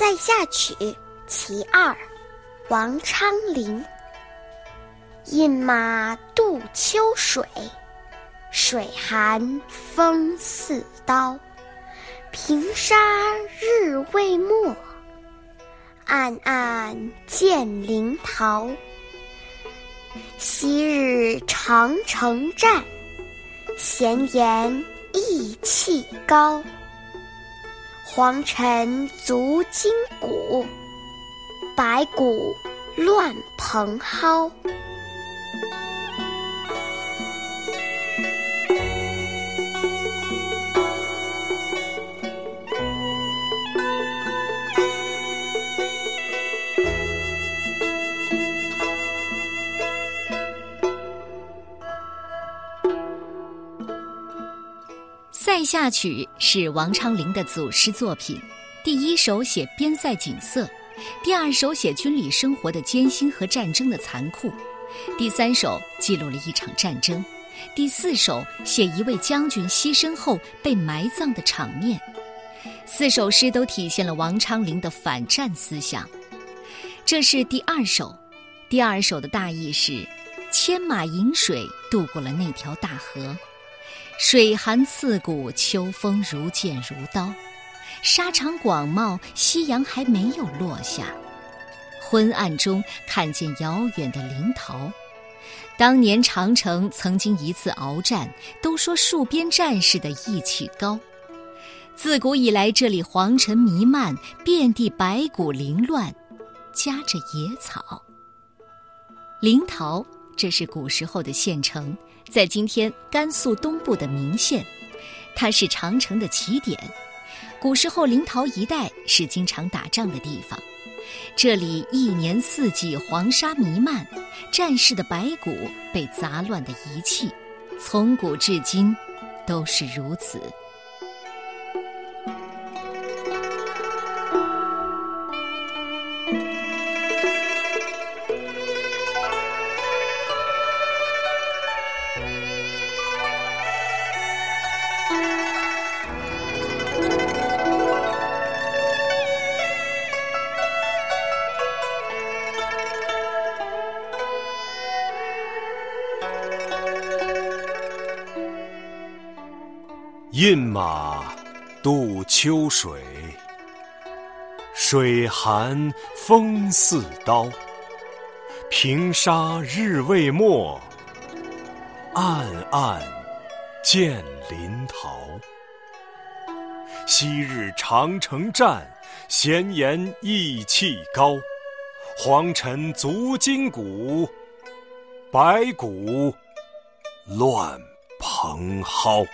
塞下曲其二，王昌龄。饮马渡秋水，水寒风似刀。平沙日未没，暗暗见林桃。昔日长城战，闲言意气高。黄尘足金骨，白骨乱蓬蒿。《塞下曲》是王昌龄的祖诗作品。第一首写边塞景色，第二首写军旅生活的艰辛和战争的残酷，第三首记录了一场战争，第四首写一位将军牺牲后被埋葬的场面。四首诗都体现了王昌龄的反战思想。这是第二首，第二首的大意是：牵马饮水，渡过了那条大河。水寒刺骨，秋风如剑如刀，沙场广袤，夕阳还没有落下。昏暗中看见遥远的灵桃。当年长城曾经一次鏖战，都说戍边战士的义气高。自古以来，这里黄尘弥漫，遍地白骨凌乱，夹着野草。灵桃，这是古时候的县城。在今天甘肃东部的岷县，它是长城的起点。古时候临洮一带是经常打仗的地方，这里一年四季黄沙弥漫，战士的白骨被杂乱的遗弃，从古至今都是如此。饮马渡秋水，水寒风似刀。平沙日未没，暗暗见林桃。昔日长城战，闲言意气高。黄尘足金鼓，白骨乱蓬蒿。